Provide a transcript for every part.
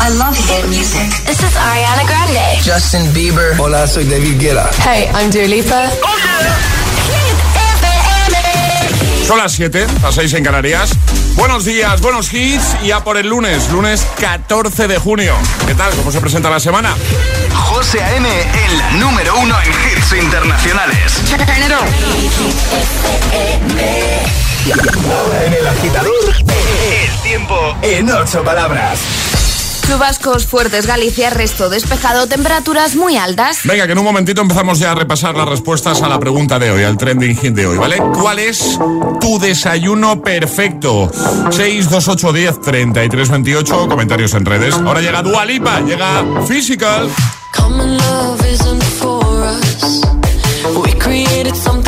I love hit music. This is Ariana Grande. Justin Bieber. Hola, soy David Guetta. Hey, I'm Dua Lipa. Son las 7, las 6 en Canarias. Buenos días, buenos hits y ya por el lunes, lunes 14 de junio. ¿Qué tal? ¿Cómo se presenta la semana? José A.M. en la número uno en hits internacionales. En el agitador, El tiempo en ocho palabras. Chubascos fuertes, Galicia, resto despejado, temperaturas muy altas. Venga, que en un momentito empezamos ya a repasar las respuestas a la pregunta de hoy, al trending hit de hoy, ¿vale? ¿Cuál es tu desayuno perfecto? 628 10 33 28, comentarios en redes. Ahora llega Dualipa, llega Physical. Common love isn't for us. We created something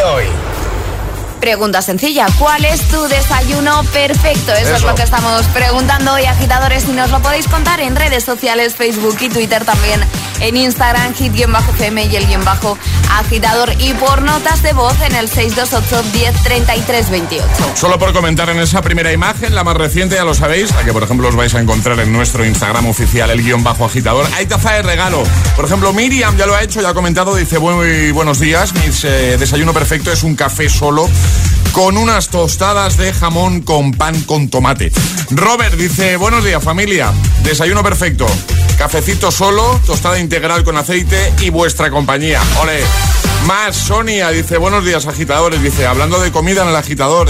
De hoy. Pregunta sencilla, ¿cuál es tu desayuno perfecto? Eso, es Eso. lo que estamos preguntando hoy, agitadores, y nos lo podéis contar en redes sociales, Facebook y Twitter también, en Instagram, hit-fm y el guion bajo agitador, y por notas de voz en el 628 10 33 28. Solo por comentar en esa primera imagen, la más reciente, ya lo sabéis, la que por ejemplo os vais a encontrar en nuestro Instagram oficial, el guion bajo agitador. Hay taza de regalo. Por ejemplo, Miriam ya lo ha hecho, ya ha comentado, dice muy buenos días, mi eh, desayuno perfecto es un café solo con unas tostadas de jamón con pan con tomate. Robert dice, buenos días familia, desayuno perfecto, cafecito solo, tostada integral con aceite y vuestra compañía. Ole. Más Sonia dice, buenos días agitadores, dice, hablando de comida en el agitador.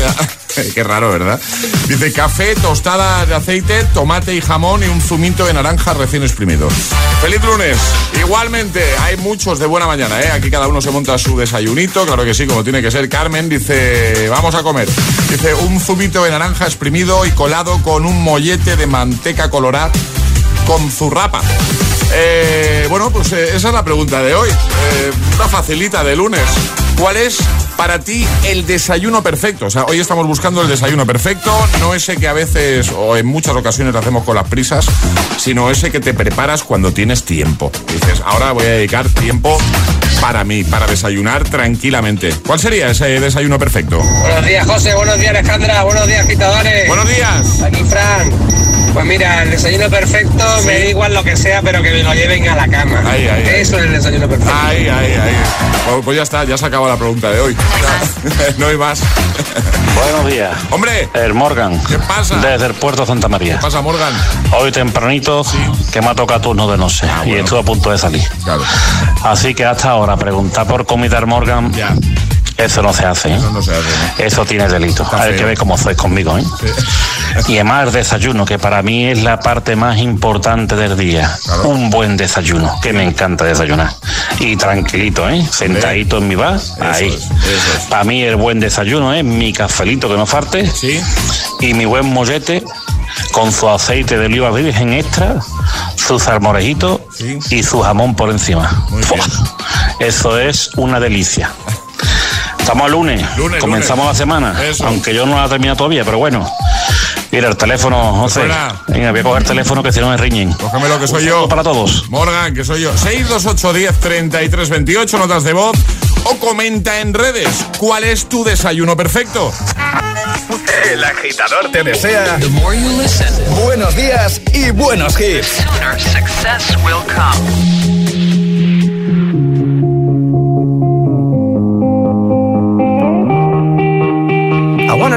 Qué raro, ¿verdad? Dice, café, tostada de aceite, tomate y jamón y un zumito de naranja recién exprimido. Feliz lunes. Igualmente, hay muchos de buena mañana, ¿eh? Aquí cada uno se monta su desayunito, claro que sí, como tiene que ser. Carmen dice, vamos a comer. Dice, un zumito de naranja exprimido y colado con un mollete de manteca colorada con zurrapa. Eh, bueno, pues eh, esa es la pregunta de hoy. Eh, una facilita de lunes. ¿Cuál es para ti el desayuno perfecto? O sea, hoy estamos buscando el desayuno perfecto, no ese que a veces o en muchas ocasiones hacemos con las prisas, sino ese que te preparas cuando tienes tiempo. Dices, ahora voy a dedicar tiempo para mí, para desayunar tranquilamente. ¿Cuál sería ese desayuno perfecto? Buenos días, José. Buenos días, Alejandra. Buenos días, agitadores. Buenos días. Aquí, Fran. Pues mira, el desayuno perfecto me da igual lo que sea, pero que me lo lleven a la cama. Ahí, ahí, ahí. Eso es el desayuno perfecto. Ahí, ahí, ahí. Pues, pues ya está, ya se acaba la pregunta de hoy. no hay más. Buenos días. Hombre, El Morgan. ¿Qué pasa? Desde el puerto Santa María. ¿qué pasa, Morgan? Hoy tempranito que me ha tocado turno de noche y Ah, bueno. estuve a punto de salir. Claro, Así que hasta ahora preguntar por comida Morgan, ya. eso no se hace. ¿eh? Eso no se hace, ¿no? Eso tiene delito. Está Hay feo. que ver cómo sois conmigo. ¿eh? Y además el desayuno, que para mí es la parte más importante del día. Claro. Un buen desayuno, que me encanta desayunar. Y tranquilito, ¿eh? Sentadito en mi bar, ahí. es. Para mí el buen desayuno es mi cafelito que no falte Sí. y mi buen mollete con su aceite de oliva virgen extra, su salmorejito Sí. y su jamón por encima. Muy ¡Fua! bien. Eso es una delicia. Estamos al lunes, Lunes, comenzamos lunes. la semana, Eso. aunque yo no la he terminado todavía, pero bueno. Mira, el teléfono, José. Venga, voy a coger el teléfono que si no me riñen. Cógeme lo que soy Un yo. para todos. Morgan, que soy yo. 628 10 33 28, notas de voz. O comenta en redes cuál es tu desayuno perfecto. El agitador te desea buenos días y buenos hits.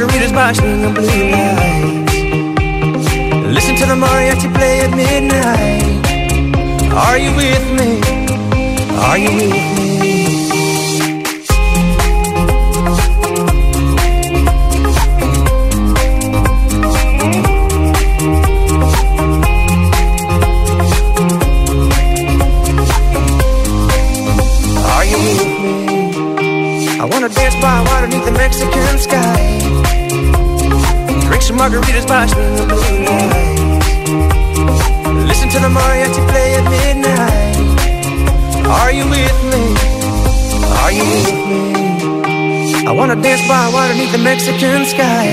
Margaritas by swinging blue lights. Listen to the mariachi play at midnight. Are you with me? Are you with me? Are you with me? I wanna dance by water beneath the Mexican sky. Margaritas by swinging blue. Listen to the mariachi play at midnight. Are you with me? Are you with me? I wanna dance by water beneath the Mexican sky.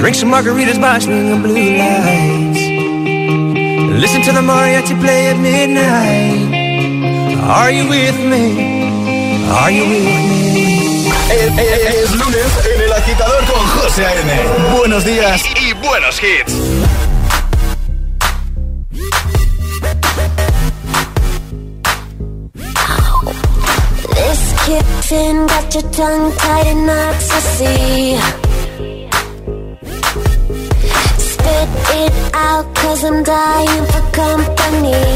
Drink some margaritas by swinging blue lights. Listen to the mariachi play at midnight. Are you with me? Are you with me? Es- es lunes en el agitador con José A.M. Buenos días Y buenos hits. This kitten got your tongue tied in ecstasy. Spit it out, cause I'm dying for company.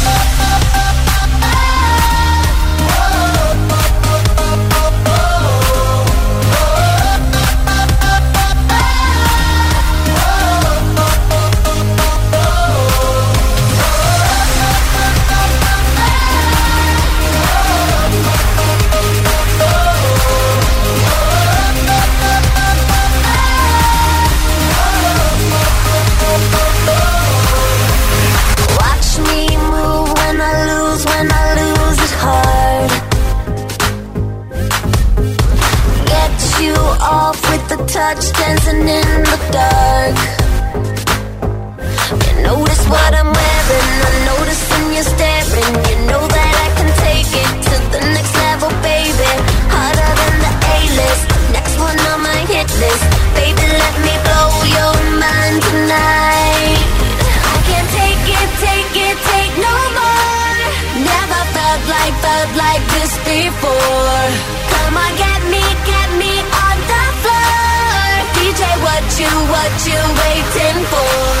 Dancing in the dark. You notice what I'm wearing, I'm noticing you're staring. You know that I can take it to the next level, baby. Harder than the A-list, next one on my hit list. Baby, let me blow your mind tonight. I can't take it, take it, take no more. Never felt like, felt like this before. You, what you waiting for?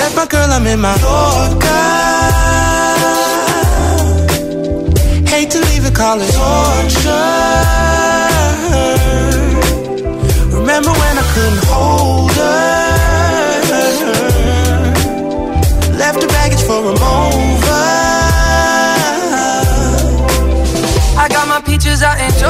Left my girl, I'm in my Yorker. Hate to leave it, call it torture. Remember when I couldn't hold her? Left her baggage for a mover.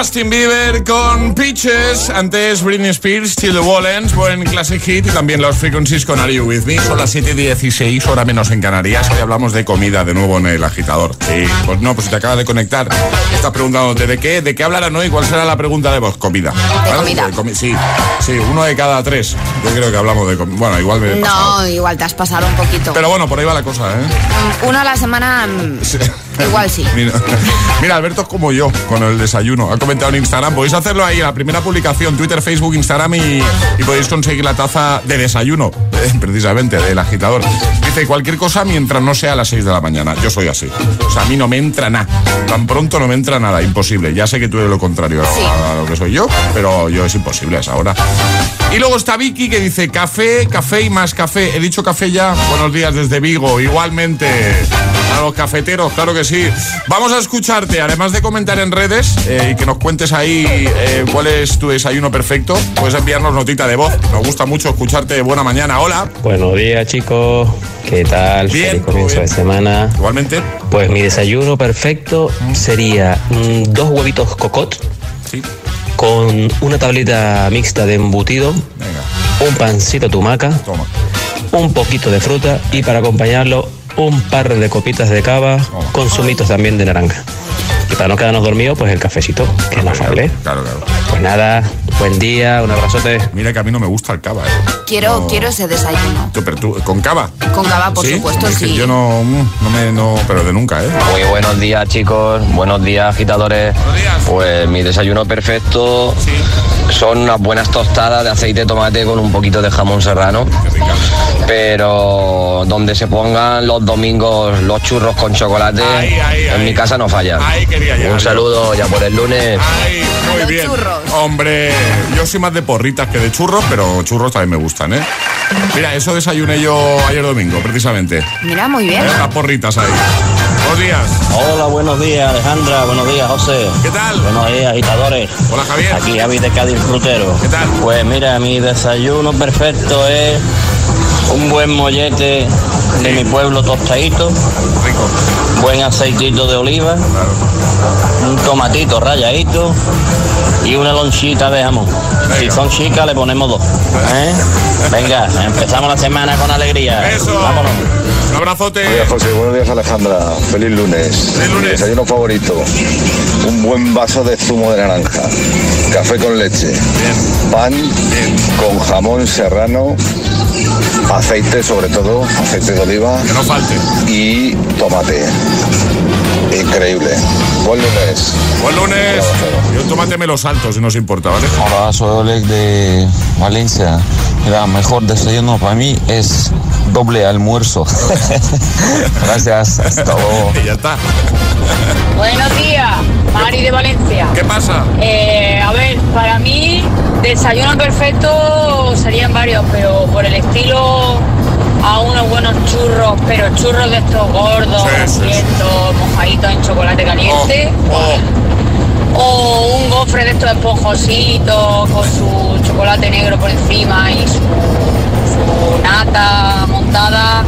Justin Bieber con Peaches, antes Britney Spears, Till the Wallens, buen Classic Hit y también los Frequencies con Are You With Me. Son las 7 y 16, hora menos en Canarias. Hoy hablamos de comida de nuevo en el agitador. Sí, pues no, pues si te acabas de conectar, estás preguntándote de qué, de qué hablarán hoy, cuál será la pregunta de voz. Comida. De comida. De comi- sí, sí, uno de cada tres. Yo creo que hablamos de comida. Bueno, igual me he. No, igual te has pasado un poquito. Pero bueno, por ahí va la cosa, ¿eh? Mm, Uno a la semana, mm, Sí. igual sí. Mira, mira, Alberto es como yo con el desayuno. Ha comentado en Instagram. Podéis hacerlo ahí en la primera publicación, Twitter, Facebook, Instagram y, y podéis conseguir la taza de desayuno, eh, precisamente, del agitador. Dice cualquier cosa mientras no sea a las 6 de la mañana. Yo soy así. O sea, a mí no me entra nada. Tan pronto no me entra nada. Imposible. Ya sé que tú eres lo contrario a- a lo que soy yo, pero yo es imposible a esa hora. Y luego está Vicky que dice café, café y más café. He dicho café ya. Buenos días desde Vigo. Igualmente a los cafeteros, claro que sí. Vamos a escucharte, además de comentar en redes eh, y que nos cuentes ahí eh, cuál es tu desayuno perfecto, puedes enviarnos notita de voz. Nos gusta mucho escucharte. Buena mañana. Hola. Buenos días chicos, ¿qué tal? Bien, Feliz comienzo bien. de semana. Igualmente. Pues mi desayuno perfecto sería mm, dos huevitos cocot Sí. Con una tablita mixta de embutido, Venga, un pancito tumaca, toma. un poquito de fruta y para acompañarlo un par de copitas de cava con zumitos también de naranja. Para no quedarnos dormidos, pues el cafecito, que no falle. Claro, claro. Pues nada, buen día, un abrazote. Mira que a mí no me gusta el cava. eh. Quiero, No. quiero ese desayuno. Tú, pero tú, ¿Con cava? Con cava, por ¿Sí? supuesto, Es que sí. Yo no, mm, no me, no, pero de nunca, ¿eh? Muy buenos días chicos, buenos días agitadores. Buenos días. Pues mi desayuno perfecto Sí. Son unas buenas tostadas de aceite de tomate con un poquito de jamón serrano. Qué rica. Pero donde se pongan los domingos los churros con chocolate, Ahí, ahí, en ahí. mi casa no falla. Un saludo ya por el lunes. Ay, muy bien. churros. Hombre, yo soy más de porritas que de churros, pero churros también me gustan, ¿eh? Mira, eso desayuné yo ayer domingo, precisamente. Mira, muy bien. ¿Eh? Las porritas ahí. Buenos días. Hola, buenos días Alejandra, buenos días José. ¿Qué tal? Buenos días agitadores. Hola, Javier. Aquí Javi de Cádiz Frutero. ¿Qué tal? Pues mira, mi desayuno perfecto es un buen mollete de mi pueblo tostadito, Rico. buen aceitito de oliva, Claro. un tomatito rayadito y una lonchita de jamón. Si son chicas le ponemos dos. ¿eh? Venga, empezamos la semana con alegría. Eso. Vámonos. Un abrazote. Buenos días, José. Buenos días, Alejandra. Feliz lunes. Feliz lunes. Mi desayuno favorito. Un buen vaso de zumo de naranja. Café con leche. Bien. Pan con jamón serrano. Aceite, sobre todo. Aceite de oliva. Que no falte. Y tomate. Increíble. Buen lunes. Buen lunes. Yo tomate me lo salto si no os importa, ¿vale? Hola, soy Oleg de Valencia. Mira, mejor desayuno para mí es doble almuerzo. Gracias, hasta luego. Y ya está. Buenos días, Mari de Valencia. ¿Qué pasa? Eh, a ver, para mí desayuno perfecto serían varios, pero por el estilo a unos buenos churros, pero churros de estos gordos, Sí, mojaditos en chocolate caliente. Oh, O un gofre de estos esponjositos con su chocolate negro por encima y su, su nata montada.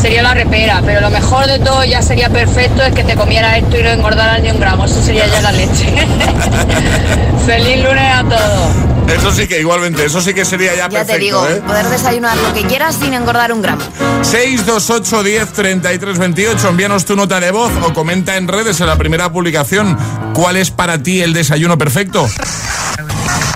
Sería la repera, pero lo mejor de todo ya sería perfecto es que te comieras esto y no engordaras ni un gramo. Eso sería ya la leche. Feliz lunes a todos. Eso sí que igualmente, eso sí que sería ya, Ya perfecto, te digo, ¿eh? poder desayunar lo que quieras sin engordar un gramo. 628 10 33 28. Envíanos tu nota de voz o comenta en redes en la primera publicación cuál es para ti el desayuno perfecto.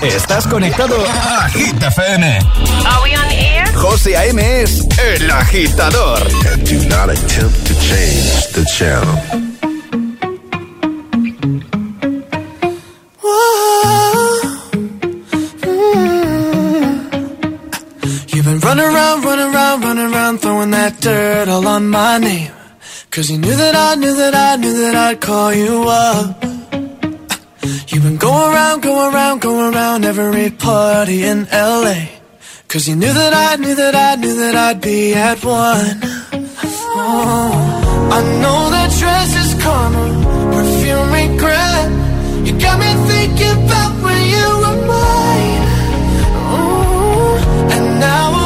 Estás conectado a Hit FM. Are we on air? José A.M. es el agitador. Do not attempt to change the channel. That dirt all on my name. Cause you knew that I knew that I knew that I'd call you up. You've been going around, going around, going around every party in LA. Cause you knew that I knew that I knew that I'd be at one. Oh, I know that dress is karma, perfume regret. You got me thinking about when you were mine. Ooh, and now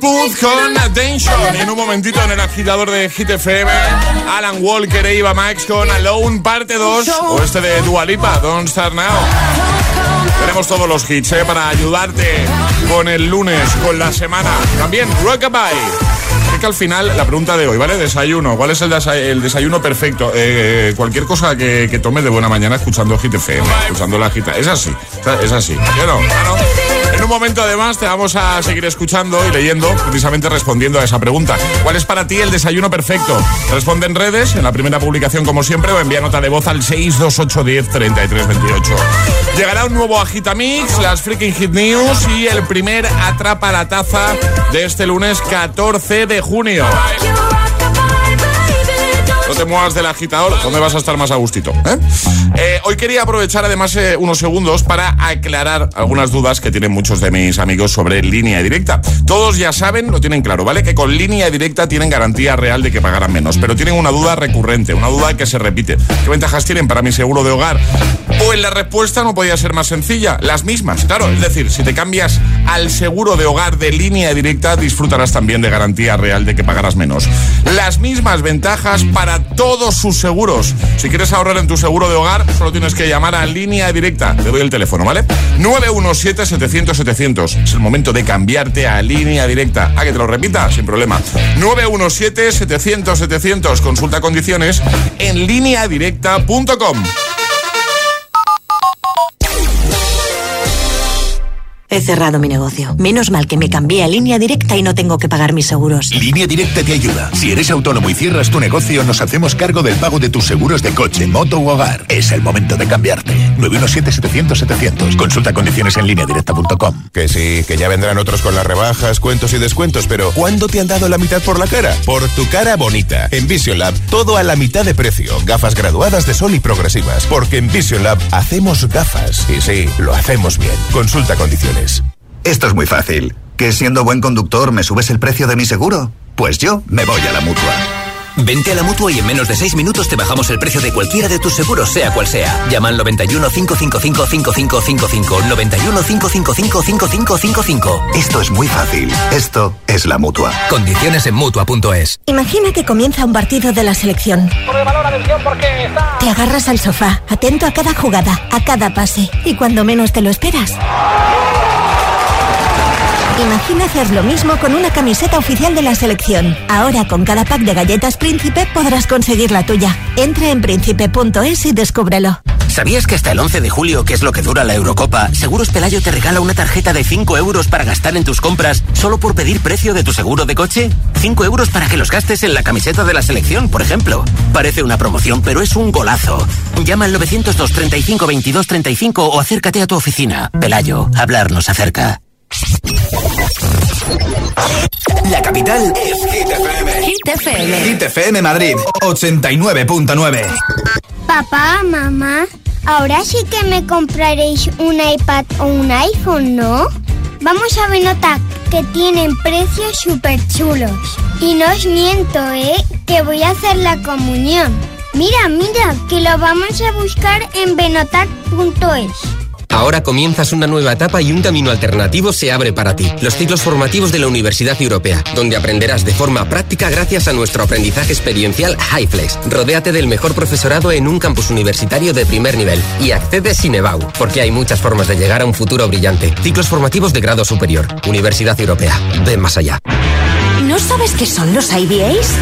Puth con Attention. Y en un momentito en el agitador de Hit FM, Alan Walker e Eva Max con Alone Parte 2. O este de Dua Lipa, Don't Start Now. Tenemos todos los hits ¿eh? para ayudarte con el lunes, con la semana. También Rockabye. Que al final la pregunta de hoy, ¿vale? Desayuno. ¿Cuál es el, el desayuno perfecto? Eh, cualquier cosa que, que tome de buena mañana escuchando Hit FM, escuchando la gita. Es así, es así. No. Momento además te vamos a seguir escuchando y leyendo, precisamente respondiendo a esa pregunta. ¿Cuál es para ti el desayuno perfecto? Responde en redes, en la primera publicación como siempre, o envía nota de voz al 628103328. Llegará un nuevo Agitamix, las Freaking Hit News y el primer Atrapa la Taza de este lunes 14 de junio. No te muevas del agitador, ¿dónde vas a estar más a gustito? eh? Eh, hoy quería aprovechar además eh, unos segundos para aclarar algunas dudas que tienen muchos de mis amigos sobre línea directa. Todos ya saben, lo tienen claro, ¿vale? Que con línea directa tienen garantía real de que pagarán menos, pero tienen una duda recurrente, una duda que se repite. ¿Qué ventajas tienen para mi seguro de hogar? Pues la respuesta no podía ser más sencilla, las mismas, claro. Es decir, si te cambias al seguro de hogar de línea directa, disfrutarás también de garantía real de que pagarás menos. Las mismas ventajas para todos sus seguros. Si quieres ahorrar en tu seguro de hogar, solo tienes que llamar a línea directa. Te doy el teléfono, ¿vale? 917-700-700. Es el momento de cambiarte a línea directa. ¿A que te lo repita? Sin problema. 917-700-700. Consulta condiciones en lineadirecta.com. He cerrado mi negocio. Menos mal que me cambié a línea directa y no tengo que pagar mis seguros. Línea Directa te ayuda. Si eres autónomo y cierras tu negocio, nos hacemos cargo del pago de tus seguros de coche, moto u hogar. Es el momento de cambiarte. 917-700-700. Consulta condiciones en lineadirecta.com. Que sí, que ya vendrán otros con las rebajas, cuentos y descuentos, pero ¿cuándo te han dado la mitad por la cara? Por tu cara bonita. En Vision Lab, todo a la mitad de precio. Gafas graduadas de sol y progresivas. Porque en Vision Lab hacemos gafas. Y sí, lo hacemos bien. Consulta condiciones. Esto es muy fácil. ¿Que siendo buen conductor me subes el precio de mi seguro? Pues yo me voy a la mutua. Vente a la mutua y en menos de 6 minutos te bajamos el precio de cualquiera de tus seguros, sea cual sea. Llama al 91 555 5555. 91 555 5555. Esto es muy fácil. Esto es la mutua. Condiciones en mutua.es. Imagina que comienza un partido de la selección. Te agarras al sofá, atento a cada jugada, a cada pase. Y cuando menos te lo esperas. Imagina hacer lo mismo con una camiseta oficial de la selección. Ahora con cada pack de galletas Príncipe podrás conseguir la tuya. Entra en príncipe.es y descúbrelo. ¿Sabías que hasta el 11 de julio, que es lo que dura la Eurocopa, Seguros Pelayo te regala una tarjeta de 5 euros para gastar en tus compras solo por pedir precio de tu seguro de coche? 5 euros para que los gastes en la camiseta de la selección, por ejemplo. Parece una promoción, pero es un golazo. Llama al 902 35 22 35 o acércate a tu oficina. Pelayo, hablarnos acerca. La capital es Hit FM. Hit FM. Hit FM Madrid, 89.9. Papá, mamá, ahora sí que me compraréis un iPad o un iPhone, ¿no? Vamos a Benotac, que tienen precios súper chulos. Y no os miento, ¿eh? Que voy a hacer la comunión. Mira, mira, que lo vamos a buscar en benotac.es. Ahora comienzas una nueva etapa y un camino alternativo se abre para ti. Los ciclos formativos de la Universidad Europea, donde aprenderás de forma práctica gracias a nuestro aprendizaje experiencial HiFlex. Rodéate del mejor profesorado en un campus universitario de primer nivel y accede sin EBAU, porque hay muchas formas de llegar a un futuro brillante. Ciclos formativos de grado superior. Universidad Europea. Ven más allá. ¿No sabes qué son los IBAs?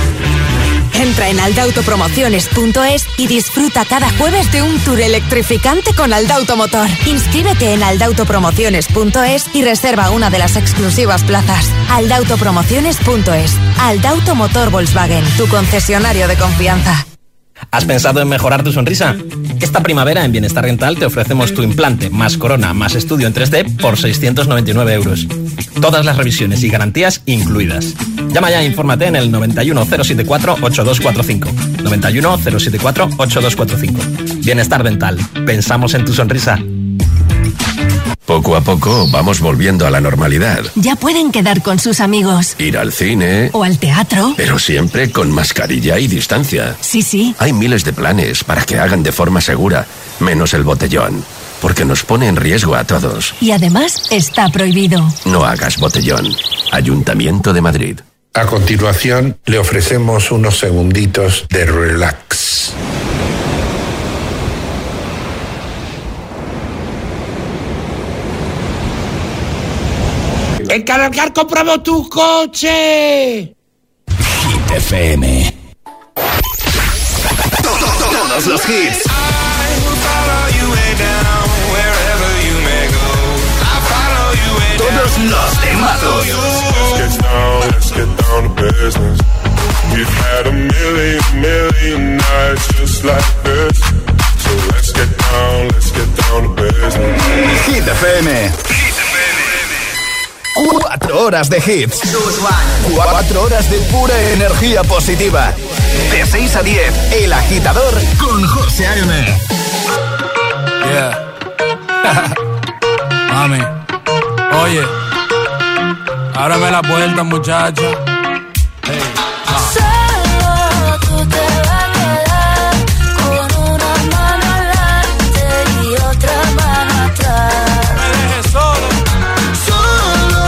Entra en aldautopromociones.es y disfruta cada jueves de un tour electrificante con Aldauto Motor. Inscríbete en aldautopromociones.es y reserva una de las exclusivas plazas. aldautopromociones.es. Aldauto Motor Volkswagen, tu concesionario de confianza. ¿Has pensado en mejorar tu sonrisa? Esta primavera en Bienestar Dental te ofrecemos tu implante más corona más estudio en 3D por 699 euros. Todas las revisiones y garantías incluidas. Llama ya e infórmate en el 91074-8245. 91074-8245. Bienestar Dental. Pensamos en tu sonrisa. Poco a poco vamos volviendo a la normalidad. Ya pueden quedar con sus amigos. Ir al cine. O al teatro. Pero siempre con mascarilla y distancia. Sí, sí. Hay miles de planes para que hagan de forma segura, menos el botellón. Porque nos pone en riesgo a todos. Y además está prohibido. No hagas botellón. Ayuntamiento de Madrid. A continuación, le ofrecemos unos segunditos de relax. En Cargar compramos tu coche. Hit FM. Todos los hits. Todos los temazos. Let's get down, let's get down to business. We've had a million, million nights just like this. So let's get down, let's get down to business. Hit FM. Cuatro horas de hits. Cuatro horas de pura energía positiva. De 6 a 10, El Agitador con José A.M. Yeah. Mami, oye, ábrame la puerta, muchacha. Solo tú te vas a quedar con una mano adelante y otra mano atrás. Me dejes solo. Solo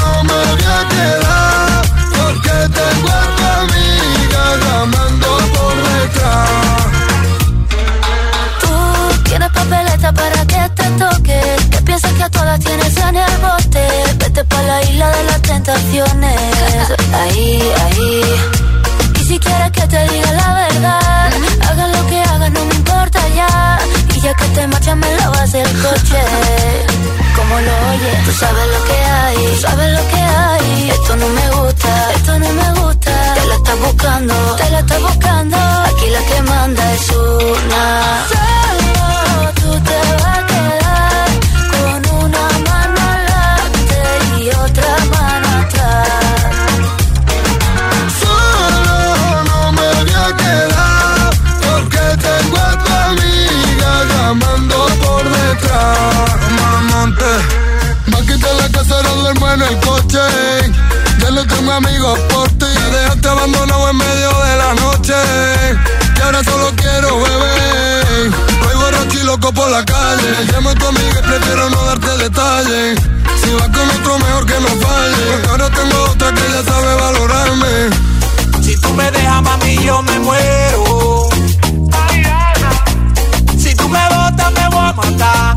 no me voy a quedar porque tengo a tu amiga llamando por detrás. Tú tienes papeleta para que te toque. Que piensas que a todas tienes en el bote. Vete pa' la isla Ahí, ahí. Y si quieres que te diga la verdad, hagan lo que hagan, no me importa ya. Y ya que te marchas, me lavas el coche. Como lo oyes, tú sabes lo que hay, tú sabes lo que hay. Esto no me gusta, esto no me gusta. Te la estás buscando, te la estás buscando. Aquí la que manda es una. Amigos por ti. Me dejaste abandonado en medio de la noche. Y ahora solo quiero beber. Voy borracho y loco por la calle. Llamo a tu amiga y prefiero no darte detalles. Si vas con otro, mejor que no falle. Porque ahora tengo otra que ya sabe valorarme. Si tú me dejas, mami, yo me muero. Si tú me botas, me voy a matar.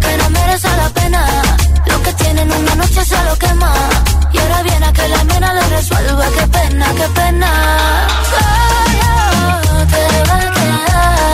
que no merece la pena. Lo que tienen una noche se lo quema. Y ahora viene a que la mena le resuelva, qué pena, qué pena. Solo te vas a quedar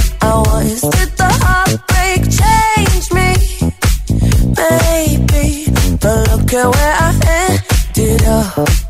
Was. Did the heartbreak me? But look at where I ended up.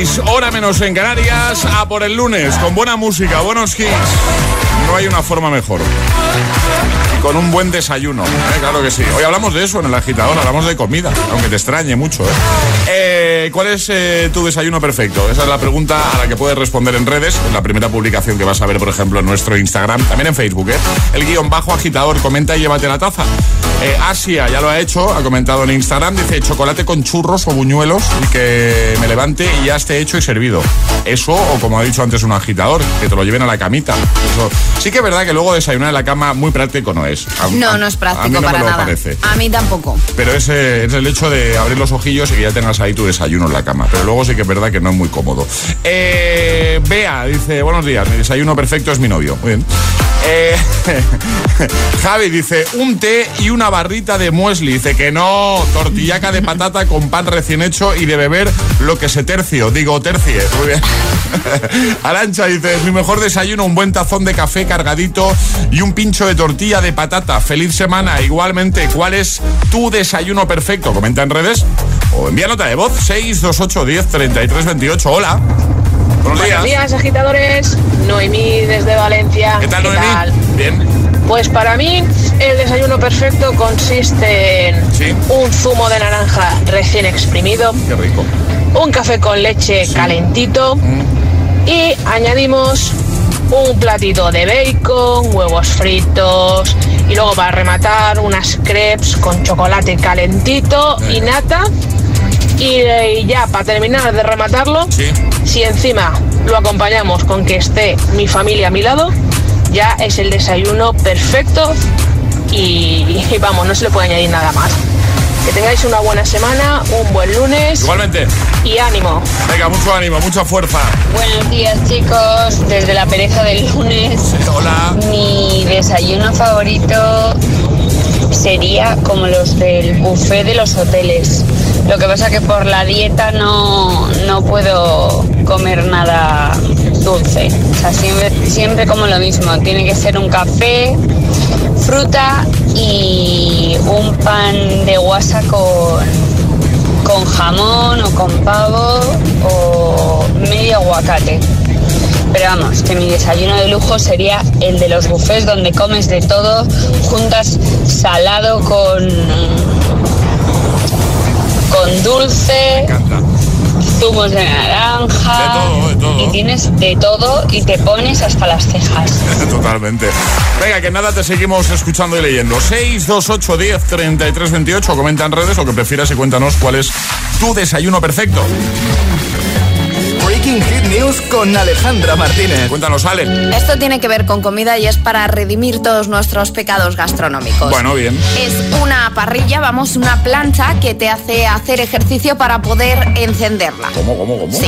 7.36, hora menos en Canarias, a por el lunes, con buena música, buenos hits. No hay una forma mejor. Y con un buen desayuno, ¿eh? claro que sí. Hoy hablamos de eso en el agitador, hablamos de comida, aunque te extrañe mucho. ¿eh? Eh, ¿Cuál es tu desayuno perfecto? Esa es la pregunta a la que puedes responder en redes, en la primera publicación que vas a ver, por ejemplo, en nuestro Instagram, también en Facebook. El guion bajo agitador, comenta y llévate la taza. Eh, Asia ya lo ha hecho, ha comentado en Instagram, dice chocolate con churros o buñuelos y que me levante y ya esté hecho y servido. Eso, o como ha dicho antes un agitador, que te lo lleven a la camita. Eso. Sí que es verdad que luego desayunar en la cama muy práctico no es. A- No, a- no es a mí práctico no me para lo nada. parece. A mí tampoco. Pero ese es el hecho de abrir los ojillos y que ya tengas ahí tu desayuno en la cama. Pero luego sí que es verdad que no es muy cómodo. Eh, Bea dice, buenos días, mi desayuno perfecto es mi novio. Muy bien. Eh, Javi dice, un té y una barrita de muesli. Dice que no, tortillaca de patata con pan recién hecho y de beber lo que se tercio. Digo, tercie. Muy bien. Arancha dice, mi mejor desayuno, un buen tazón de café cargadito y un pincho de tortilla de patata. Feliz semana. Igualmente, ¿cuál es tu desayuno perfecto? Comenta en redes o envía nota de voz 628 10 33 28. Hola. Buenos días. Buenos días, agitadores. Noemí desde Valencia. ¿Qué tal, Noemí? Bien. Pues para mí el desayuno perfecto consiste en un zumo de naranja recién exprimido, Qué rico. un café con leche calentito y añadimos un platito de bacon, huevos fritos y luego para rematar unas crepes con chocolate calentito y nata. Y, ya para terminar de rematarlo, si encima lo acompañamos con que esté mi familia a mi lado, ya es el desayuno perfecto y, y vamos, no se le puede añadir nada más. Que tengáis una buena semana, un buen lunes. Igualmente. Y ánimo. Venga, mucho ánimo, mucha fuerza. Buenos días chicos, desde la pereza del lunes. Hola. Mi desayuno favorito sería como los del buffet de los hoteles. Lo que pasa que por la dieta no, no puedo comer nada dulce. O sea, siempre, siempre como lo mismo. Tiene que ser un café, fruta y un pan de guasa con, con jamón o con pavo o medio aguacate. Pero vamos, que mi desayuno de lujo sería el de los buffets donde comes de todo, juntas salado con, con dulce, zumos de naranja, y tienes de todo y te pones hasta las cejas. Totalmente. Venga, que nada, te seguimos escuchando y leyendo. 628 10 33 28. Comenta en redes lo que prefieras y cuéntanos cuál es tu desayuno perfecto. Breaking Hit News con Alejandra Martínez. Cuéntanos, Ale. Esto tiene que ver con comida y es para redimir todos nuestros pecados gastronómicos. Bueno, bien. Es una parrilla, vamos, una plancha que te hace hacer ejercicio para poder encenderla. ¿Cómo, cómo, cómo? Sí.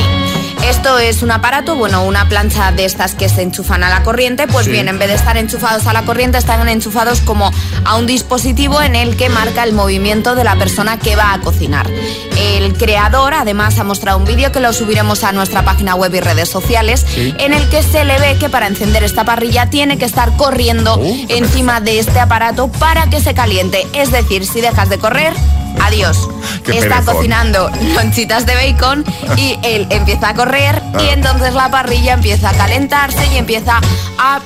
Esto es un aparato, bueno, una plancha de estas que se enchufan a la corriente, pues Sí. bien, en vez de estar enchufados a la corriente, están enchufados como a un dispositivo en el que marca el movimiento de la persona que va a cocinar. El creador, además, ha mostrado un vídeo que lo subiremos a nuestra página web y redes sociales, Sí. en el que se le ve que para encender esta parrilla tiene que estar corriendo encima de este aparato para que se caliente. Es decir, si dejas de correr, adiós. Qué Está perezón. cocinando lonchitas de bacon y él empieza a correr y Ah. entonces la parrilla empieza a calentarse y empieza a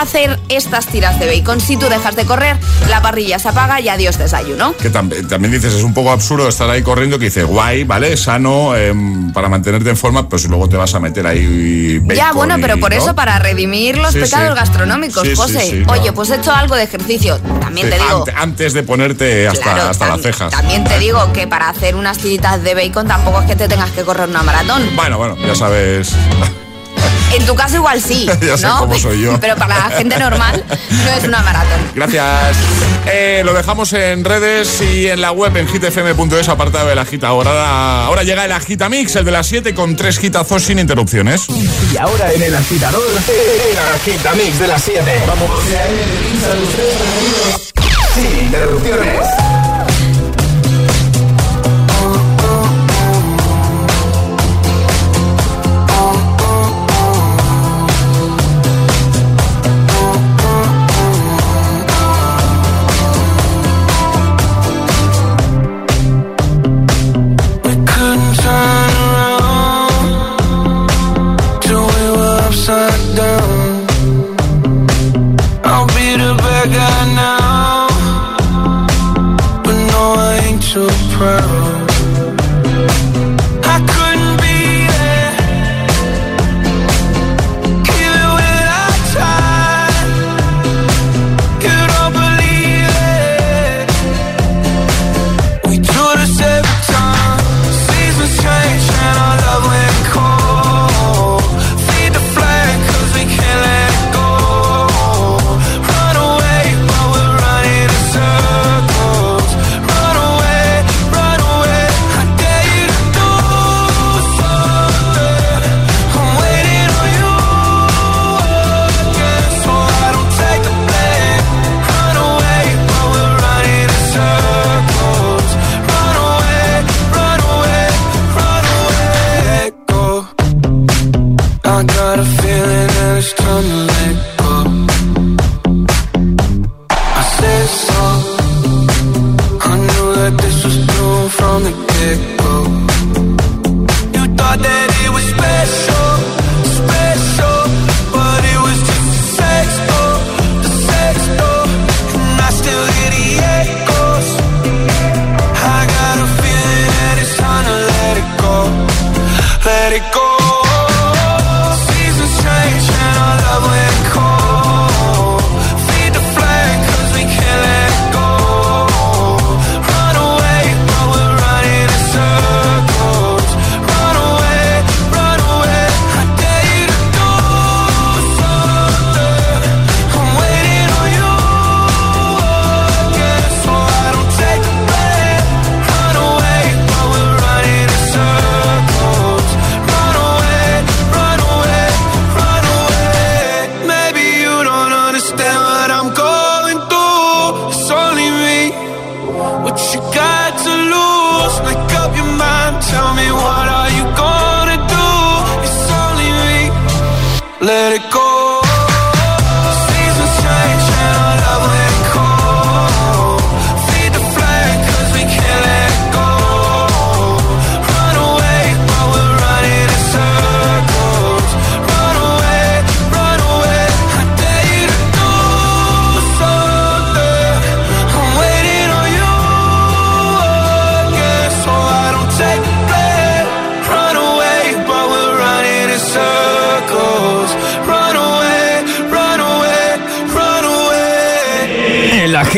hacer estas tiras de bacon. Si tú dejas de correr, la parrilla se apaga y adiós desayuno. Que tam- también dices, es un poco absurdo estar ahí corriendo, que dices, guay, ¿vale? Sano, em, para mantenerte en forma, pero si luego te vas a meter ahí bacon ya, bueno, pero y- por ¿no? eso, para redimir los Sí, pecados sí. gastronómicos, Sí, José. Oye, claro. pues he hecho algo de ejercicio. También te digo, ante- antes de ponerte hasta, Claro, hasta las cejas. también te digo que para hacer unas tiritas de bacon tampoco es que te tengas que correr una maratón. Bueno, bueno, ya sabes. En tu caso igual sí, Ya sé ¿no? cómo soy yo. Pero para la gente normal no es una maratón. Gracias. Eh, lo dejamos en redes y en la web en hitfm.es, apartado del agitador. Ahora, ahora llega el agitamix, el de las 7 con tres hitazos sin interrupciones. Y ahora en el agitador, el agitamix de las 7. Vamos. Sin interrupciones.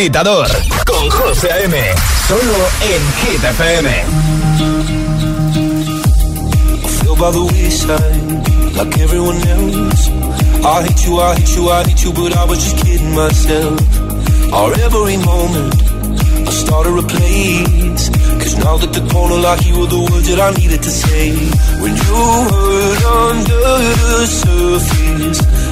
Agitador con José A.M. Solo en Hit FM. by the wayside, like everyone else. I hate you, I hate you, I hate you, but I was just kidding myself. Our every moment, I started a place. Cause now that the corner lock, you were the words that I needed to say. When you hurt under the surface,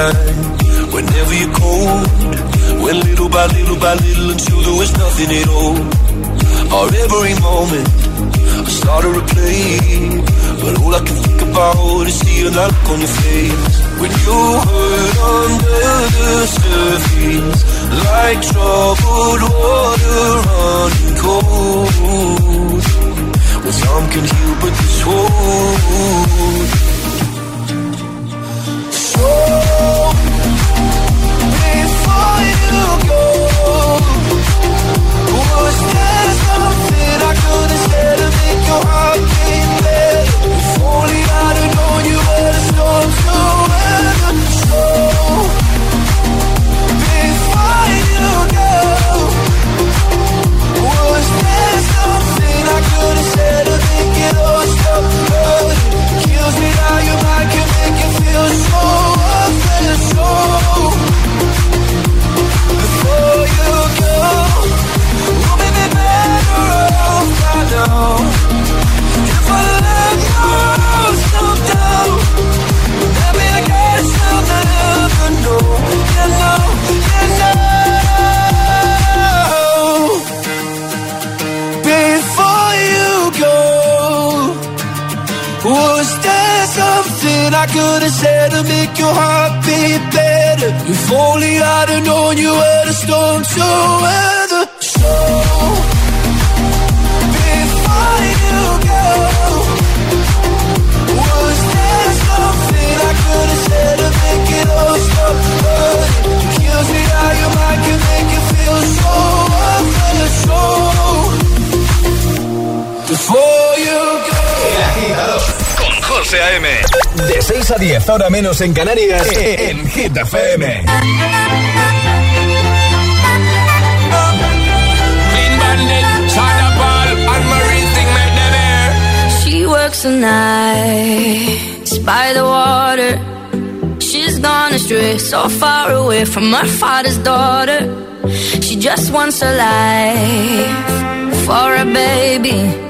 Whenever you're cold, went little by little by little until there was nothing at all. Or every moment, I started to play, but all I can think about is seeing that look on your face when you hurt under the surface, like troubled water running cold. Well, some can heal, but this won't. So before you go, was there something I could have said to make your heart beat only I'd have known you were the storm to I could have said to make your heart beat better? If only I'd have known you were the storm to weather. So before you go, was there something I could have said to make it all stop hurting? It kills me how your mind can make you feel so worthless. So before you go. El agitador con José A.M. De 6 a 10, ahora menos en Canarias, en Hit FM. She works the nights by the water. She's gone astray, so far away from her father's daughter. She just wants a life for a baby.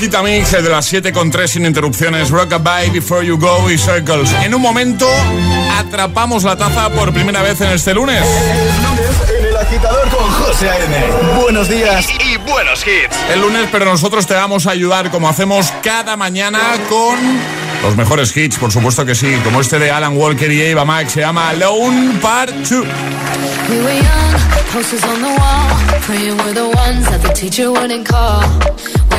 Hitamix de las 7 con 3 sin interrupciones. Rockabye, Before You Go y Circles. En un momento atrapamos la taza por primera vez en este lunes. El lunes en el agitador con José A.M. Buenos días y, y buenos hits. El lunes, pero nosotros te vamos a ayudar como hacemos cada mañana con los mejores hits, por supuesto que sí, como este de Alan Walker y Eva Max, se llama Alone Part 2.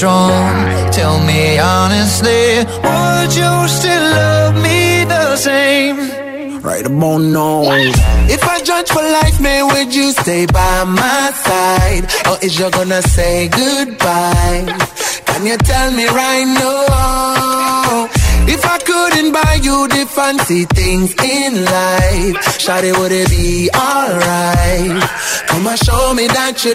Strong, tell me honestly, would you still love me the same? right about now. If I judge for life, man, would you stay by my side? Or is you gonna say goodbye? Can you tell me right now? If I couldn't buy you the fancy things in life, Shawty, would it be alright? Come and show me that you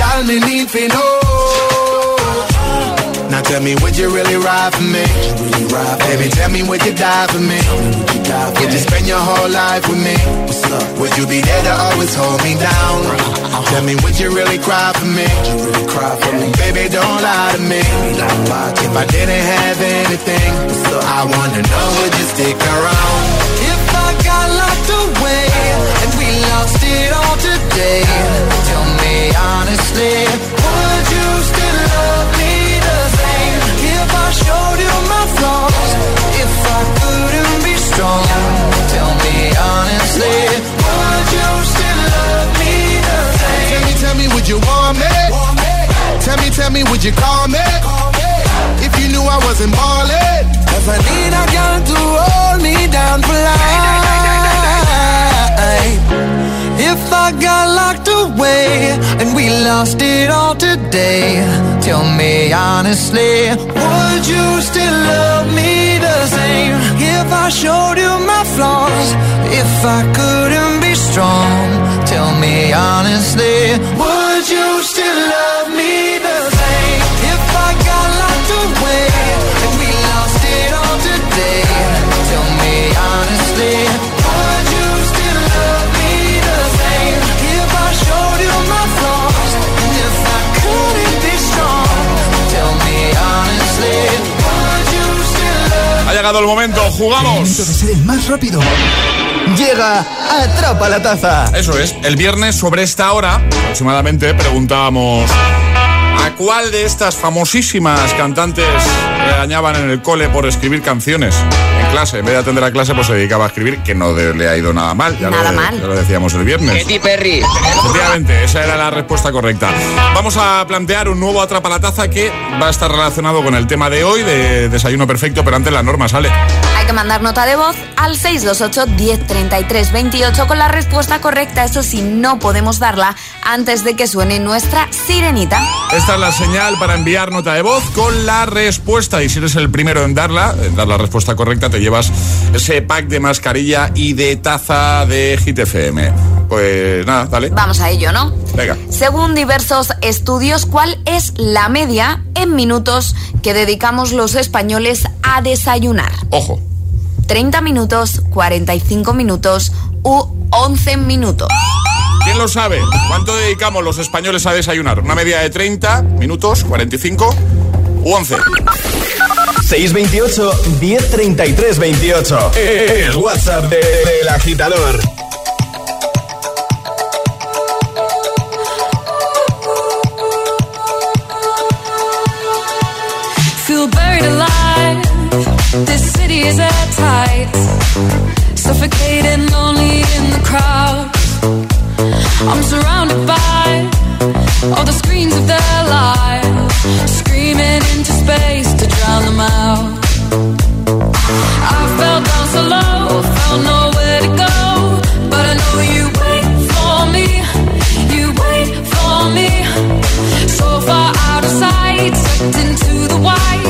Y'all me need to know. Now tell me, would you really ride for me? Really ride for Baby, me? tell me, would you die for me? Would you, die for would you spend your whole life with me? What's up? Would you be there to always hold me down? Tell me, would you really cry for me? Would you really cry for me? Baby, don't lie to me. If I didn't have anything, I wanna know, would you stick around? If would you call me? If you knew I wasn't ballin', Cause I need a girl to hold me down for life. If I got locked away and we lost it all today, tell me honestly, would you still love me the same? If I showed you my flaws, if I couldn't be strong, tell me honestly, would llegado el momento, jugamos. El momento de ser el más rápido. Llega, atrapa la taza. Eso es, el viernes sobre esta hora, aproximadamente, preguntábamos ¿A cuál de estas famosísimas cantantes regañaban en el cole por escribir canciones? En clase, en vez de atender a clase, pues se dedicaba a escribir, que no le ha ido nada mal. Ya nada lo, mal. Ya lo decíamos el viernes. Katy Perry. Efectivamente, esa era la respuesta correcta. Vamos a plantear un nuevo Atrapa la Taza que va a estar relacionado con el tema de hoy, de desayuno perfecto, pero antes la norma sale. Que mandar nota de voz al 628 1033 28 con la respuesta correcta. Eso sí, no podemos darla antes de que suene nuestra sirenita. Esta es la señal para enviar nota de voz con la respuesta. Y si eres el primero en darla, en dar la respuesta correcta, te llevas ese pack de mascarilla y de taza de GTFM. Pues nada, dale. Vamos a ello, ¿no? Venga. Según diversos estudios, ¿cuál es la media en minutos que dedicamos los españoles a desayunar? Ojo. 30 minutos, 45 minutos u 11 minutos. ¿Quién lo sabe? ¿Cuánto dedicamos los españoles a desayunar? ¿Una media de 30 minutos, 45 u 11? 628 1033 28. El WhatsApp del de, agitador. Feel buried alive. This city is at tight. Suffocating, lonely in the crowd. I'm surrounded by all the screens of their lives, screaming into space to drown them out. I fell down so low, found nowhere to go, but I know you wait for me, you wait for me. So far out of sight, sucked into the white,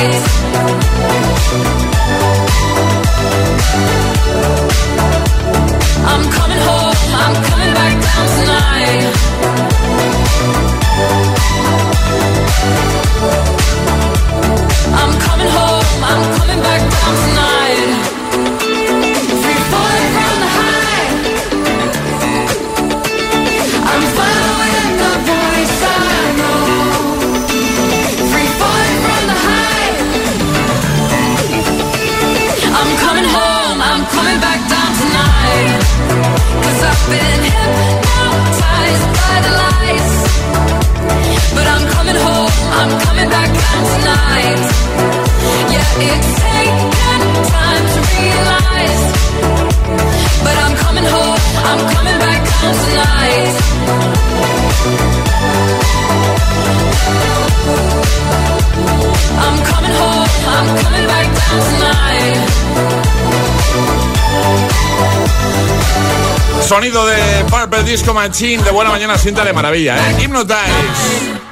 lights Purple Disco Machine de buena mañana, siéntale maravilla, ¿eh? Hypnotize.